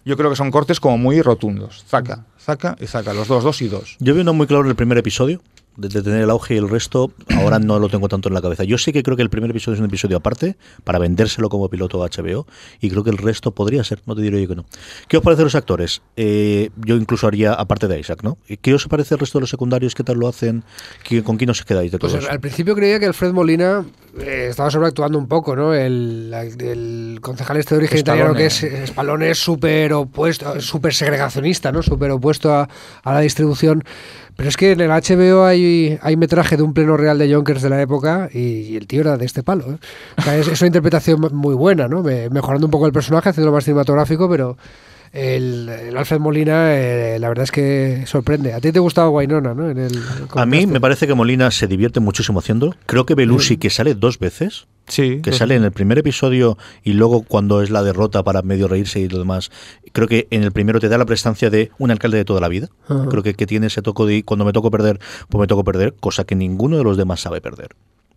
yo creo que son cortes como muy rotundos. Zaca, zaca y zaca, los dos, dos y dos. Yo vi uno muy claro en el primer episodio, de, de tener el auge y el resto, ahora no lo tengo tanto en la cabeza. Yo sí que creo que el primer episodio es un episodio aparte, para vendérselo como piloto a HBO, y creo que el resto podría ser, no te diré yo que no. ¿Qué os parece los actores? Eh, yo incluso haría, aparte de Isaac, ¿no? ¿Qué os parece el resto de los secundarios? ¿Qué tal lo hacen? ¿Qué- ¿Con quién os quedáis de Pues todos? al principio creía que Alfred Molina eh, estaba sobreactuando un poco, ¿no? El, el concejal este de origen italiano que es. Spalone es súper opuesto, súper segregacionista, ¿no? Súper opuesto a, a la distribución. Pero es que en el HBO hay, hay metraje de un pleno real de Jonkers de la época y, y el tío era de este palo. ¿eh? O sea, es, es una interpretación muy buena, ¿no? Me- mejorando un poco el personaje, haciéndolo más cinematográfico, pero el, el Alfred Molina, eh, la verdad es que sorprende. A ti te gustaba Wainona, ¿no? En el, A mí me parece que Molina se divierte muchísimo haciéndolo. Creo que Belushi, que sale dos veces, Sí. que sale en el primer episodio y luego cuando es la derrota para medio reírse y lo demás, creo que en el primero te da la prestancia de un alcalde de toda la vida. Ajá. Creo que, que tiene ese toco de cuando me toco perder, pues me toco perder, cosa que ninguno de los demás sabe perder.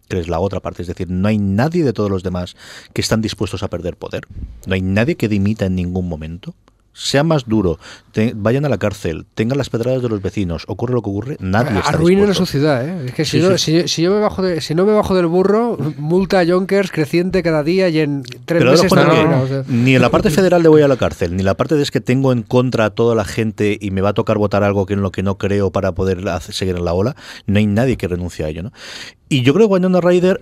Que es la otra parte, es decir, no hay nadie de todos los demás que están dispuestos a perder poder. No hay nadie que dimita en ningún momento. Sea más duro, te- vayan a la cárcel, tengan las pedradas de los vecinos, ocurre lo que ocurre, nadie está Arruinen dispuesto. su ciudad, ¿eh? Es que si, Sí, no, sí. Si, si yo me bajo de, si no me bajo del burro, multa a Jonkers creciente cada día y en tres Pero meses está arruinado, o sea. ni en la parte federal le voy a la cárcel, ni la parte de es que tengo en contra a toda la gente y me va a tocar votar algo que en lo que no creo para poder hacer- seguir en la ola, no hay nadie que renuncie a ello, ¿no? Y yo creo que Winona Ryder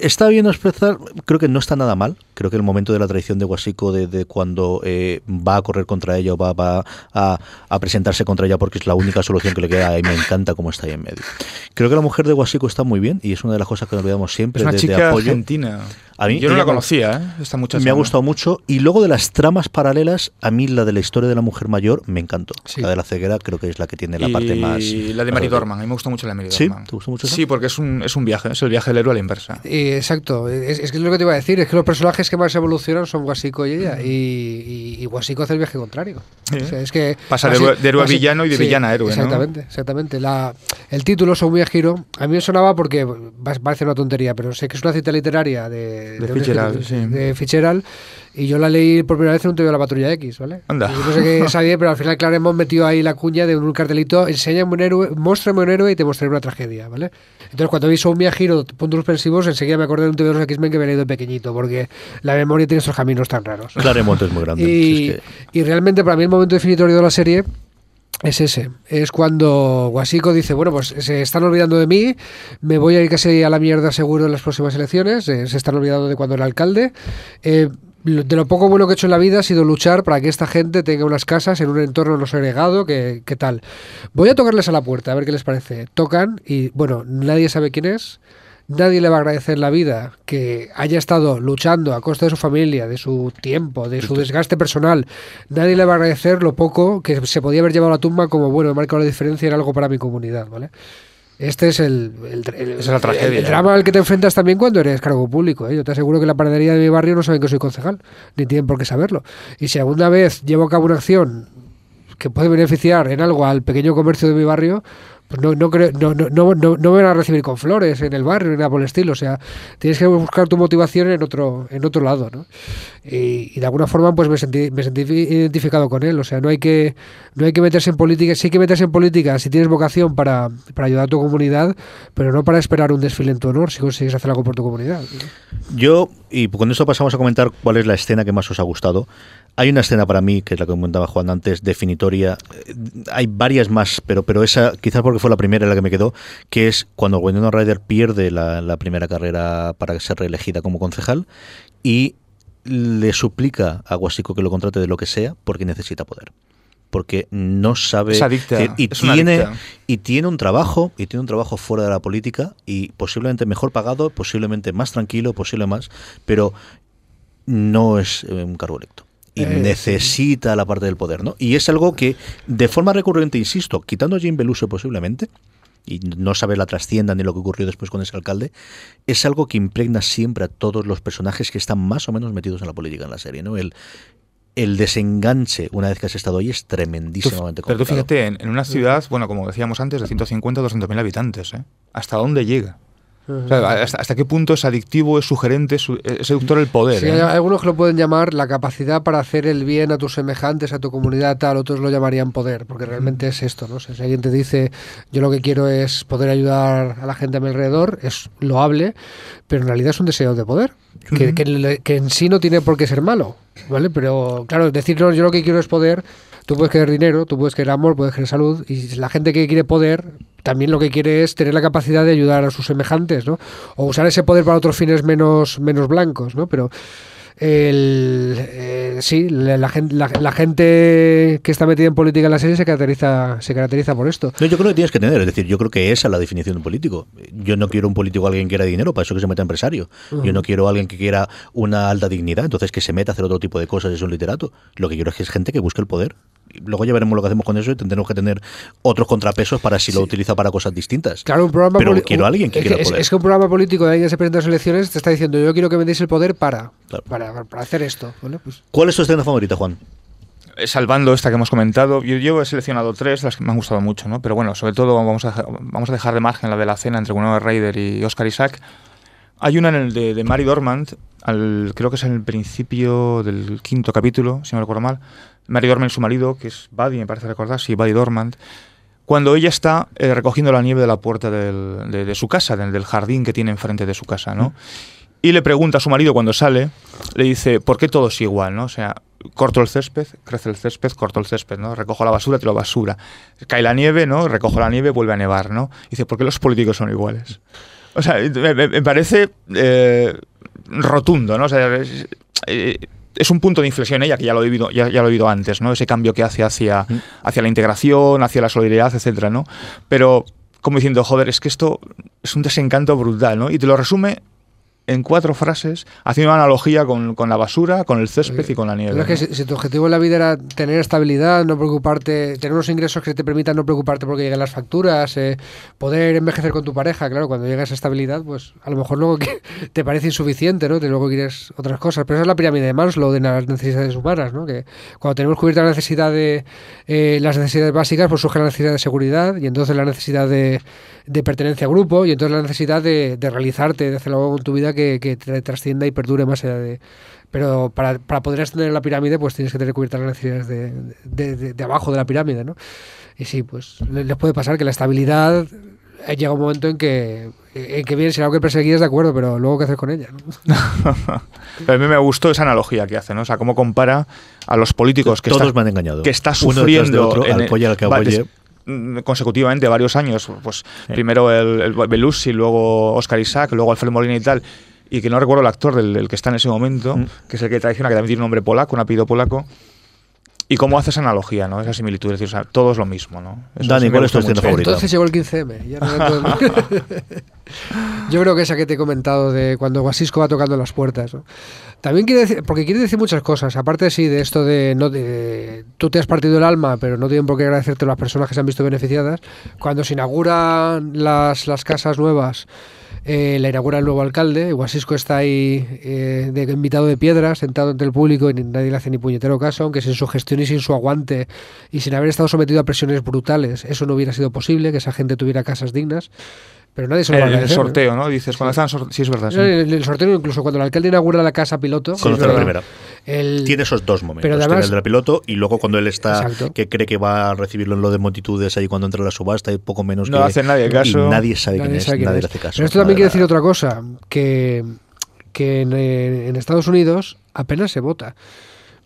está bien expresar, creo que no está nada mal. Creo que el momento de la traición de Guasico, de, cuando eh, va a correr contra ella o va, va a, presentarse contra ella porque es la única solución que le queda, y me encanta cómo está ahí en medio. Creo que la mujer de Guasico está muy bien y es una de las cosas que nos olvidamos siempre. Es una de, chica apoyo. argentina. Yo no la conocía, ¿eh? Esta muchacha. Me ha gustado mucho. Y luego de las tramas paralelas, a mí la de la historia de la mujer mayor me encantó. La de la ceguera creo que es la que tiene la parte más. Y la de Mary Dorman. A mí me gusta mucho la de Mary Dorman. ¿Sí? ¿Te gusta mucho Sí, porque es un, es un viaje. Es el viaje del héroe a la inversa. exacto. Es, es, lo que te iba a decir. Es que los personajes que más evolucionan son Guasico y ella. Y, y, Guasico hace el viaje contrario. es que Pasa de, héroe a villano y de villana a héroe. Exactamente. exactamente. La, el título, Son muy a giro, a mí me sonaba porque parece una tontería, pero sé que es una cita literaria de, de, de de Fitzgerald y yo la leí por primera vez en un TV de la Patrulla X, ¿vale? Anda. no sé qué (laughs) sabía, pero al final, claro, hemos metido ahí la cuña de un cartelito, enséñame un héroe, muéstrame un héroe y te mostraré una tragedia, ¿vale? Entonces, cuando vi Soumia Giro, puntos suspensivos, enseguida me acordé de un TV de los X-Men que me he leído pequeñito, porque la memoria tiene esos caminos tan raros. Claremont es muy grande. Y, y realmente, para mí, el momento definitorio de la serie es ese. Es cuando Guasico dice, bueno, pues se están olvidando de mí, me voy a ir casi a la mierda seguro en las próximas elecciones, eh, se están olvidando de cuando era alcalde. Eh, de lo poco bueno que he hecho en la vida ha sido luchar para que esta gente tenga unas casas en un entorno no segregado, que, que tal. Voy a tocarles a la puerta, a ver qué les parece. Tocan y, bueno, nadie sabe quién es nadie le va a agradecer la vida que haya estado luchando a costa de su familia, de su tiempo, de su desgaste personal. Nadie le va a agradecer lo poco que se podía haber llevado a la tumba como, bueno, he marcado la diferencia en algo para mi comunidad, ¿vale? Este es el, el, drama al que te enfrentas también cuando eres cargo público. ¿eh? Yo te aseguro que la panadería de mi barrio no saben que soy concejal, ni tienen por qué saberlo. Y si alguna vez llevo a cabo una acción que puede beneficiar en algo al pequeño comercio de mi barrio, no, no, creo, no, no, no, no, me van a recibir con flores en el barrio ni nada por el estilo. O sea, tienes que buscar tu motivación en otro, en otro lado, ¿no? Y, de alguna forma, pues me sentí, me sentí identificado con él. O sea, no hay que, no hay que meterse en política. Sí hay que meterse en política si tienes vocación para, para ayudar a tu comunidad, pero no para esperar un desfile en tu honor si consigues hacer algo por tu comunidad. Yo, y con esto pasamos a comentar cuál es la escena que más os ha gustado. Hay una escena para mí, que es la que comentaba Juan antes, definitoria. Hay varias más, pero, pero esa quizás porque fue la primera en la que me quedó, que es cuando Winona Ryder pierde la, primera carrera para ser reelegida como concejal y le suplica a Guasico que lo contrate de lo que sea porque necesita poder. Porque no sabe y tiene y tiene un trabajo y tiene un trabajo fuera de la política y posiblemente mejor pagado posiblemente más tranquilo posible más pero no es eh, un cargo electo y necesita la parte del poder, ¿no? Y es algo que, de forma recurrente, insisto, quitando a Jim Beluso posiblemente, y no sabe la trascienda ni lo que ocurrió después con ese alcalde, es algo que impregna siempre a todos los personajes que están más o menos metidos en la política en la serie, ¿no? El, el desenganche una vez que has estado ahí es tremendísimamente complicado. Pero tú fíjate, en, en una ciudad, bueno, como decíamos antes, de 150 o 200 mil habitantes, ¿eh? ¿Hasta dónde llega? ¿Hasta, qué punto es adictivo, es sugerente, es seductor el poder? Sí, hay algunos que lo pueden llamar la capacidad para hacer el bien a tus semejantes, a tu comunidad, tal, otros lo llamarían poder, porque realmente es esto, ¿no? Si alguien te dice, yo lo que quiero es poder ayudar a la gente a mi alrededor, es loable, pero en realidad es un deseo de poder, que, que en sí no tiene por qué ser malo, ¿vale? Pero claro, decirlo, yo lo que quiero es poder Tú puedes querer dinero, tú puedes querer amor, puedes querer salud, y la gente que quiere poder también lo que quiere es tener la capacidad de ayudar a sus semejantes, ¿no? O usar ese poder para otros fines menos, menos blancos, ¿no? Pero el, eh, sí, la, gente, la, gente que está metida en política en la serie se caracteriza, se caracteriza por esto. No, yo creo que tienes que tener, es decir, yo creo que esa es la definición de un político. Yo no quiero un político alguien que quiera dinero, para eso que se meta empresario. Yo no quiero alguien que quiera una alta dignidad, entonces que se meta a hacer otro tipo de cosas, es un literato. Lo que quiero es que es gente que busque el poder. Luego ya veremos lo que hacemos con eso y tendremos que tener otros contrapesos para si lo utiliza para cosas distintas. Claro, un programa Pero quiero a alguien que quiera es, poder. Es que un programa político de alguien se presenta a las elecciones te está diciendo yo quiero que me deis el poder para, para para, hacer esto. Pues ¿Cuál es tu escena favorita, Juan? Eh, salvando esta que hemos comentado, yo, he seleccionado tres, las que me han gustado mucho, ¿no? Pero bueno, sobre todo vamos a, vamos a dejar de margen la de la cena entre Winona Ryder y Oscar Isaac. Hay una en el de, de Mary Dormant, al, creo que es en el principio del quinto capítulo, si no recuerdo mal. Mary Dormant y su marido, que es Buddy, me parece recordar, sí, Buddy Dormant. Cuando ella está eh, recogiendo la nieve de la puerta de, su casa, del, jardín que tiene enfrente de su casa, ¿no? Y le pregunta a su marido cuando sale, le dice, ¿por qué todo es igual? ¿no? O sea, corto el césped, crece el césped, corto el césped, ¿no? Recojo la basura, tiro basura. Cae la nieve, ¿no? Recojo la nieve, vuelve a nevar, ¿no? dice, ¿por qué los políticos son iguales? O sea, me, me parece eh, rotundo, ¿no? O sea, es, eh, es un punto de inflexión ella, que ya lo he vivido, ya, ya lo he vivido antes, ¿no? Ese cambio que hace hacia, hacia la integración, hacia la solidaridad, etcétera, ¿no? Pero como diciendo, joder, es que esto es un desencanto brutal, ¿no? Y te lo resume en cuatro frases, haciendo una analogía con, con la basura, con el césped y con la nieve. Pero es que ¿no? si, si tu objetivo en la vida era tener estabilidad, no preocuparte, tener unos ingresos que te permitan no preocuparte porque lleguen las facturas, eh, poder envejecer con tu pareja, claro, cuando llega esa estabilidad, pues a lo mejor luego que (laughs) te parece insuficiente, ¿no? Te luego quieres otras cosas. Pero esa es la pirámide de Maslow de las necesidades humanas, ¿no? Que cuando tenemos cubierta la necesidad de eh, las necesidades básicas, pues surge la necesidad de seguridad y entonces la necesidad de, de pertenencia a grupo y entonces la necesidad de, de realizarte, de hacer algo con tu vida que, que trascienda y perdure más allá de... Pero para, para poder extender la pirámide, pues tienes que tener cubiertas las necesidades de, de, de- de abajo de la pirámide, ¿no? Y sí, pues le- les puede pasar que la estabilidad eh, llega un momento en que, en que bien será algo que perseguías, de acuerdo, pero luego qué hacer con ella, ¿no? Pero (laughs) a mí me gustó esa analogía que hace, ¿no? O sea, cómo compara a los políticos que, Todos está- me han engañado. que está Uno detrás de sufriendo otro, en- al collar al que abolle. mm, consecutivamente varios años, pues primero el, el Belushi, luego Oscar Isaac, luego Alfred Molina y tal, y que no recuerdo el actor del, del que está en ese momento, Mm. que es el que traiciona, que también tiene un nombre polaco, un apellido polaco, y cómo hace esa analogía, ¿no? Esa similitud, es decir, o sea, todo es lo mismo, ¿no? Eso Dani, sí ¿cuál es tu escena favorita? Entonces llegó el 15M. ya no (laughs) Yo creo que esa que te he comentado de cuando Guasisco va tocando las puertas. ¿no? También quiere decir, porque quiere decir muchas cosas. Aparte, sí, de esto de, no de tú te has partido el alma, pero no tienen por qué agradecerte las personas que se han visto beneficiadas. Cuando se inauguran las, las casas nuevas, eh, la inaugura el nuevo alcalde. Guasisco está ahí eh, de invitado de piedra, sentado ante el público y nadie le hace ni puñetero caso, aunque sin su gestión y sin su aguante y sin haber estado sometido a presiones brutales, eso no hubiera sido posible, que esa gente tuviera casas dignas. Pero nadie se lo va a El, el agradecer, ¿no? sorteo, ¿no? Dices, cuando están sor- sí es verdad. sí. El, el sorteo, incluso cuando el alcalde inaugura la casa piloto. Conoce el- la primera. el- Tiene esos dos momentos. Pero Tiene además- el del piloto y luego cuando él está, Exacto. que cree que va a recibirlo en lo de multitudes ahí cuando entra la subasta y poco menos No que... hace nadie caso. Y nadie sabe Nadie quién es, sabe quién nadie es. hace caso. Pero esto también quiere decir otra cosa, que, que en, eh, en Estados Unidos apenas se vota.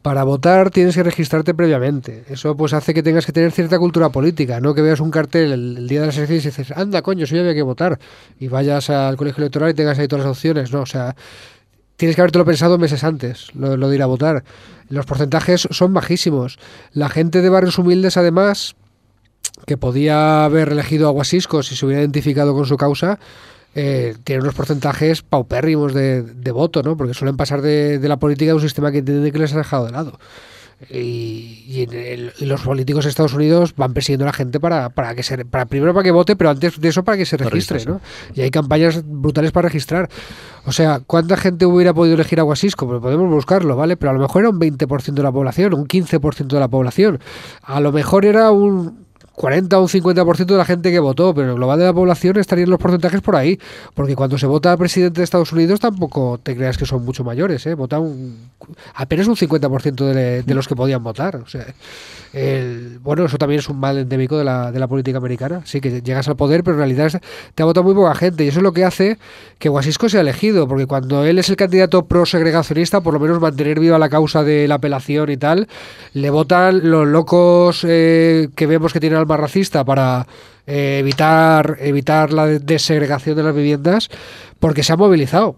Para votar tienes que registrarte previamente. Eso pues hace que tengas que tener cierta cultura política, no que veas un cartel el, día de las elecciones y dices, anda coño, si había que votar. Y vayas al colegio electoral y tengas ahí todas las opciones. No, o sea, tienes que habértelo pensado meses antes, lo, lo de ir a votar. Los porcentajes son bajísimos. La gente de barrios humildes, además, que podía haber elegido a Guasisco si se hubiera identificado con su causa, eh, tiene unos porcentajes paupérrimos de, de voto, ¿no? Porque suelen pasar de, de la política a un sistema que entienden que les ha dejado de lado. Y, y en el- y los políticos de Estados Unidos van persiguiendo a la gente para, para que se para primero para que vote, pero antes de eso para que se registre, ¿no? Y hay campañas brutales para registrar. O sea, ¿cuánta gente hubiera podido elegir a Guasisco? Pues podemos buscarlo, ¿vale? Pero a lo mejor era un 20% de la población, un 15% de la población. A lo mejor era un 40 o un 50% de la gente que votó, pero el global de la población estarían los porcentajes por ahí. Porque cuando se vota presidente de Estados Unidos tampoco te creas que son mucho mayores, ¿eh? Vota un, apenas un 50% de, de los que podían votar. O sea, bueno, eso también es un mal endémico de la, de la política americana. Sí, que llegas al poder, pero en realidad te ha votado muy poca gente. Y eso es lo que hace que Guasisco sea elegido, porque cuando él es el candidato pro-segregacionista, por lo menos mantener viva la causa de la apelación y tal, le votan los locos eh, que vemos que tienen racista para eh, evitar, evitar la de- desegregación de las viviendas, porque se ha movilizado.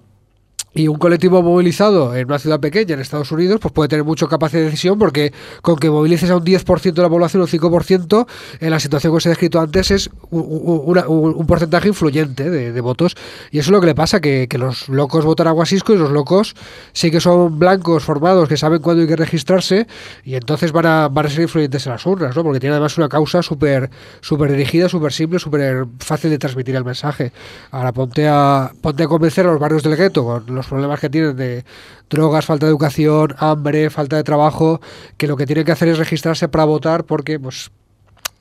Y un colectivo movilizado en una ciudad pequeña en Estados Unidos pues puede tener mucha capacidad de decisión porque con que movilices a un 10% de la población o un 5% en la situación que os he descrito antes es un, un- un- un porcentaje influyente de, votos. Y eso es lo que le pasa, que, que los locos votan a Guasisco y los locos sí que son blancos, formados, que saben cuándo hay que registrarse y entonces van a, van a ser influyentes en las urnas, ¿no? porque tiene además una causa súper súper dirigida, súper simple, súper fácil de transmitir el mensaje. Ahora ponte a, ponte a convencer a los barrios del gueto con los problemas que tienen de drogas, falta de educación, hambre, falta de trabajo, que lo que tienen que hacer es registrarse para votar porque pues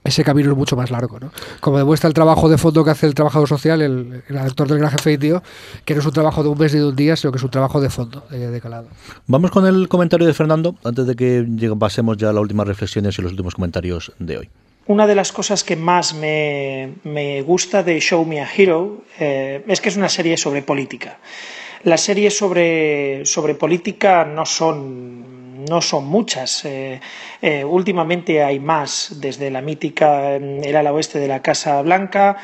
ese camino es mucho más largo, ¿no? Como demuestra el trabajo de fondo que hace el trabajador social, el, el actor del gran jefe tío, que no es un trabajo de un mes ni de un día, sino que es un trabajo de fondo, de, de calado. Vamos con el comentario de Fernando, antes de que llegue- pasemos ya a las últimas reflexiones y los últimos comentarios de hoy. Una de las cosas que más me, me gusta de Show Me a Hero eh, es que es una serie sobre política. Las series sobre, sobre política no son no son muchas. últimamente hay más, desde la mítica El ala oeste de la Casa Blanca,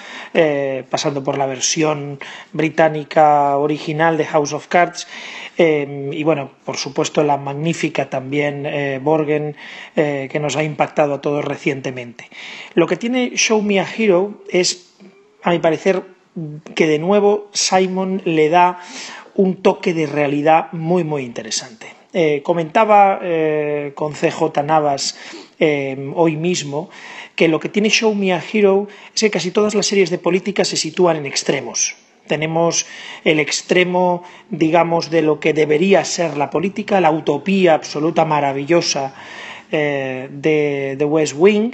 pasando por la versión británica original de House of Cards. y bueno, por supuesto la magnífica también Borgen que nos ha impactado a todos recientemente. Lo que tiene Show Me a Hero es, a mi parecer, que de nuevo Simon le da un toque de realidad muy muy interesante. Eh, comentaba eh, con CJ Navas eh, hoy mismo que lo que tiene Show Me a Hero es que casi todas las series de política se sitúan en extremos. Tenemos el extremo, digamos, de lo que debería ser la política, la utopía absoluta maravillosa eh, de The West Wing,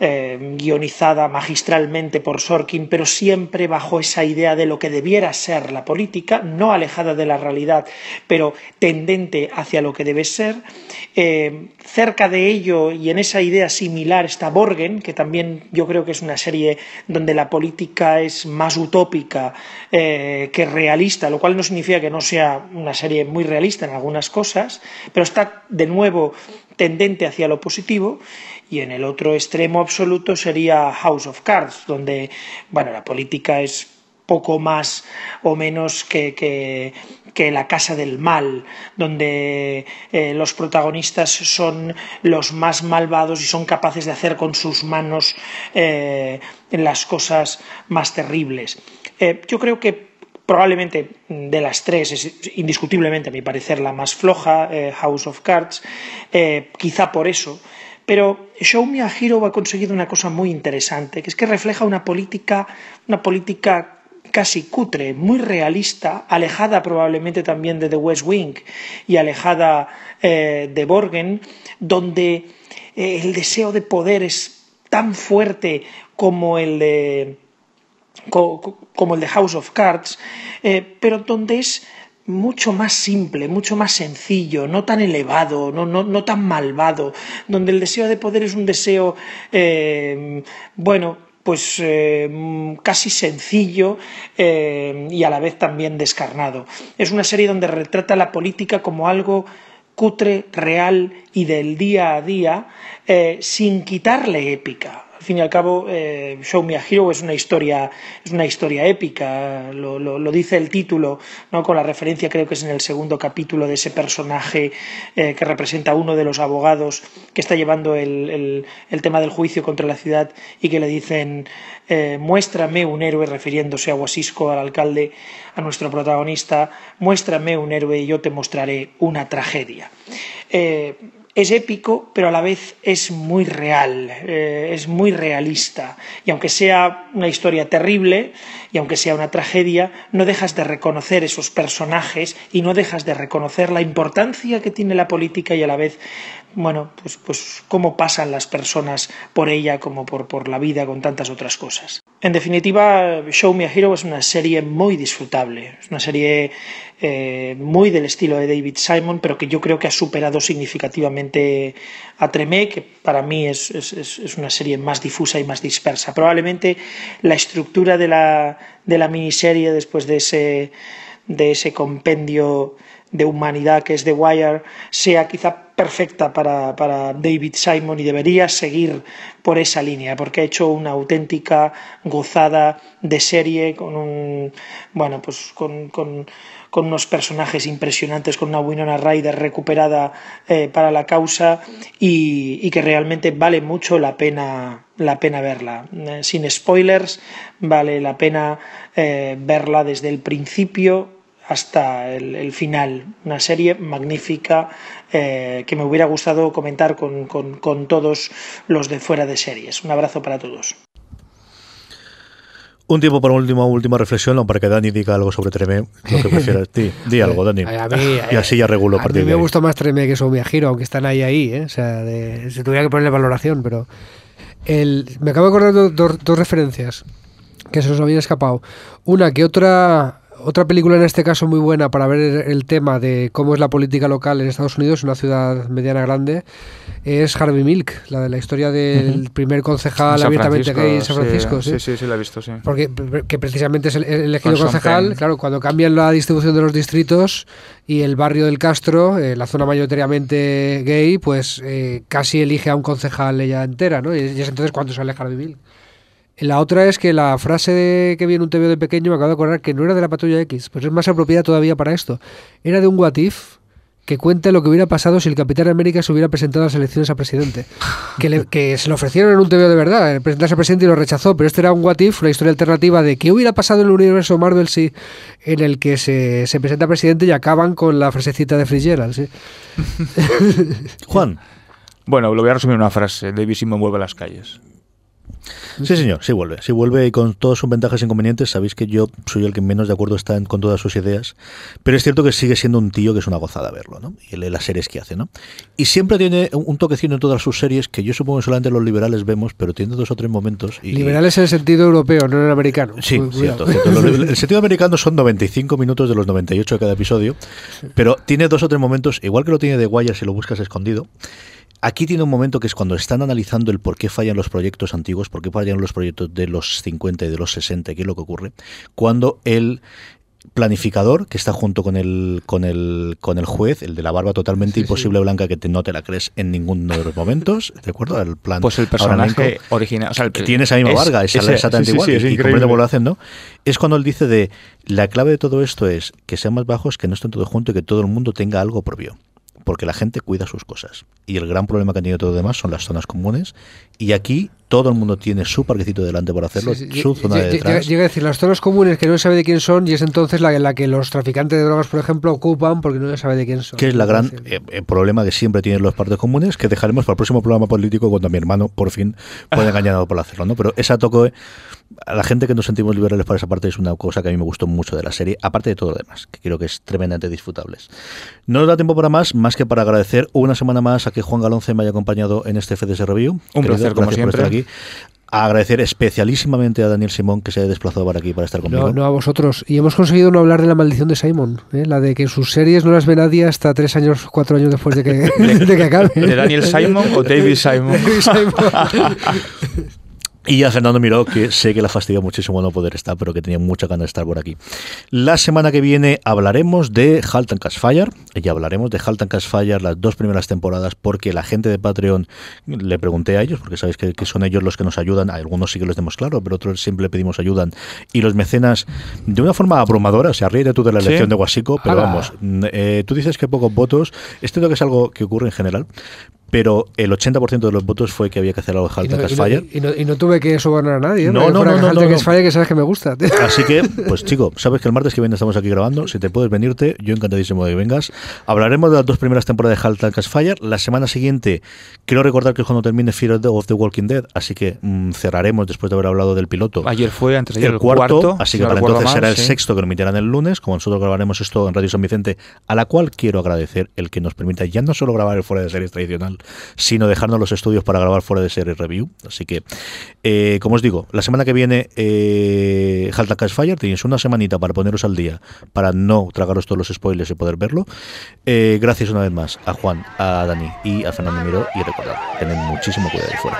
eh, guionizada magistralmente por Sorkin, pero siempre bajo esa idea de lo que debiera ser la política, no alejada de la realidad, pero tendente hacia lo que debe ser. Eh, cerca de ello y en esa idea similar está Borgen, que también yo creo que es una serie donde la política es más utópica que realista, lo cual no significa que no sea una serie muy realista en algunas cosas, pero está de nuevo tendente hacia lo positivo y en el otro extremo absoluto sería House of Cards, donde bueno, la política es poco más o menos que, que, la casa del mal, donde eh, los protagonistas son los más malvados y son capaces de hacer con sus manos eh, las cosas más terribles. Eh, yo creo que probablemente de las tres es indiscutiblemente, a mi parecer, la más floja, eh, House of Cards, eh, quizá por eso. Pero Show Me a Hero ha conseguido una cosa muy interesante, que es que refleja una política, una política casi cutre, muy realista, alejada probablemente también de The West Wing y alejada eh, de Borgen, donde el deseo de poder es tan fuerte como el de como el de House of Cards, eh, pero donde es mucho más simple, mucho más sencillo, no tan elevado, no, no, no tan malvado, donde el deseo de poder es un deseo, eh, bueno, pues eh, casi sencillo y a la vez también descarnado. Es una serie donde retrata la política como algo cutre, real y del día a día, sin quitarle épica fin y al cabo, eh, Show Me a Hero es una historia, es una historia épica, lo, dice el título, ¿no? con la referencia creo que es en el segundo capítulo de ese personaje eh, que representa a uno de los abogados que está llevando el, el, tema del juicio contra la ciudad y que le dicen eh, muéstrame un héroe, refiriéndose a Wasisco, al alcalde, a nuestro protagonista, muéstrame un héroe y yo te mostraré una tragedia es épico, pero a la vez es muy real, eh, es muy realista. Y aunque sea una historia terrible, y aunque sea una tragedia, no dejas de reconocer esos personajes y no dejas de reconocer la importancia que tiene la política y a la vez, bueno, pues, pues cómo pasan las personas por ella como por, por la vida con tantas otras cosas. En definitiva, Show Me a Hero es una serie muy disfrutable, es una serie eh, muy del estilo de David Simon, pero que yo creo que ha superado significativamente a Tremé, que para mí es, es, una serie más difusa y más dispersa. Probablemente la estructura de la, de la miniserie después de ese, de ese compendio de humanidad que es The Wire sea quizá perfecta para, para, David Simon y debería seguir por esa línea porque ha hecho una auténtica gozada de serie con un bueno pues con, con, unos personajes impresionantes con una Winona Ryder recuperada eh, para la causa y, y, que realmente vale mucho la pena la pena verla. Eh, sin spoilers vale la pena eh, verla desde el principio hasta el, final. Una serie magnífica eh, que me hubiera gustado comentar con, con, todos los de fuera de series. Un abrazo para todos. Un tiempo para una última, última reflexión, para que Dani diga algo sobre Tremé, lo que prefieras. (laughs) Di, algo, Dani. y así ya regulo a, a mí me gusta más Tremé que Soumia Giro, aunque están ahí, ahí. ¿eh? O sea, de, si tuviera que ponerle valoración, pero... El, me acabo de acordar de dos, dos referencias que se nos habían escapado. Una que otra otra película en este caso muy buena para ver el tema de cómo es la política local en Estados Unidos, una ciudad mediana grande, es Harvey Milk, la de la historia del primer concejal abiertamente gay en San Francisco. Sí, sí, sí, la he visto, sí. Porque que precisamente es el, elegido concejal, claro, cuando cambian la distribución de los distritos y el barrio del Castro, eh, la zona mayoritariamente gay, pues eh, casi elige a un concejal ella entera, ¿no? Y es entonces cuando sale Harvey Milk. La otra es que la frase de que viene un TV de pequeño me acabo de acordar que no era de la patrulla X, pues es más apropiada todavía para esto. Era de un What If que cuenta lo que hubiera pasado si el Capitán América se hubiera presentado a las elecciones a presidente. (laughs) Que, que se lo ofrecieron en un TV de verdad, presentarse a presidente y lo rechazó, pero este era un What If, una historia alternativa de qué hubiera pasado en el universo Marvel si en el que se, se presenta a presidente y acaban con la frasecita de Fitzgerald. ¿sí? (laughs) Juan. Bueno, lo voy a resumir en una frase. David Simon vuelve a las calles. Sí, señor, sí vuelve. Sí vuelve y con todas sus ventajas e inconvenientes. Sabéis que yo soy el que menos de acuerdo está con todas sus ideas. Pero es cierto que sigue siendo un tío que es una gozada verlo, ¿no? Y las series que hace, ¿no? Y siempre tiene un toquecito en todas sus series que yo supongo que solamente los liberales vemos, pero tiene dos o tres momentos. Y, liberales en el sentido europeo, no en el americano. Sí, cierto, (laughs) el sentido americano son 95 minutos de los 98 de cada episodio, pero tiene dos o tres momentos, igual que lo tiene de Guayas si lo buscas escondido. Aquí tiene un momento que es cuando están analizando el por qué fallan los proyectos antiguos, por qué fallan los proyectos de los 50 y de los 60, qué es lo que ocurre, cuando el planificador que está junto con el con el con el juez, el de la barba totalmente imposible blanca que te, no te la crees en ninguno de los momentos, ¿de acuerdo? El plan pues el personaje original, o sea, el, que tiene esa misma barba, es, exactamente igual, y, y comprende lo hacen, ¿no? Es cuando él dice de la clave de todo esto es que sean más bajos, que no estén todos juntos y que todo el mundo tenga algo propio porque la gente cuida sus cosas. Y el gran problema que han tenido todo lo demás son las zonas comunes. Y aquí todo el mundo tiene su parquecito delante para hacerlo, su zona de detrás. Llega a decir, las zonas comunes que no se sabe de quién son y es entonces la, la que los traficantes de drogas, por ejemplo, ocupan porque no se sabe de quién son. Que es la gran eh, eh, problema que siempre tienen los partes comunes, que dejaremos para el próximo programa político cuando mi hermano por fin pueda (laughs) engañar por hacerlo. ¿no? Pero esa toco a la gente que nos sentimos liberales para esa parte es una cosa que a mí me gustó mucho de la serie, aparte de todo lo demás, que creo que es tremendamente disfrutables. No nos da tiempo para más, más que para agradecer una semana más a que Juan Galonce me haya acompañado en este FDS Review. Un placer, como siempre. Por estar aquí agradecer especialísimamente a Daniel Simón que se haya desplazado para aquí para estar conmigo. No, no a vosotros. Y hemos conseguido no hablar de la maldición de Simon, ¿eh? la de que sus series no las ve nadie hasta tres años, cuatro años después de que, (laughs) de que acabe. ¿De Daniel Simon o David Simon? (laughs) David Simon. (laughs) Y a Fernando Miró, que sé que la fastidia muchísimo no poder estar, pero que tenía mucha ganas de estar por aquí. La semana que viene hablaremos de Halt and Cash Fire. Y hablaremos de Halt and Cash Fire las dos primeras temporadas, porque la gente de Patreon le pregunté a ellos, porque sabéis que, son ellos los que nos ayudan. algunos sí que los tenemos claro, pero otros siempre pedimos ayuda. Y los mecenas, de una forma abrumadora, o sea, ríete tú de la elección de Guasico, pero vamos, eh, tú dices que pocos votos. Esto creo que es algo que ocurre en general, pero el 80% de los votos fue que había que hacer algo de Halt and Fire. Y no, tuve que sobornar a nadie. No, no, no, no, no, que Fire, que sabes que me gusta. Así que, (laughs) pues chico, sabes que el martes que viene estamos aquí grabando. Si te puedes venirte, yo encantadísimo de que vengas. Hablaremos de las dos primeras temporadas de Halt and Fire. La semana siguiente, quiero recordar que es cuando termine Fear of the Walking Dead, así que mm, cerraremos después de haber hablado del piloto. Ayer fue, antes de ayer, el, cuarto, Así que para entonces será el sexto que lo emitirán el lunes, como nosotros grabaremos esto en Radio San Vicente, a la cual quiero agradecer el que nos permita ya no solo grabar el fuera de series tradicional, sino dejar los estudios para grabar fuera de serie review. Así que, eh, como os digo, la semana que viene, eh, Halt Fire, tenéis una semanita para poneros al día, para no tragaros todos los spoilers y poder verlo. Eh, gracias una vez más a Juan, a Dani y a Fernando Miró. Y recordad, tened muchísimo cuidado ahí fuera.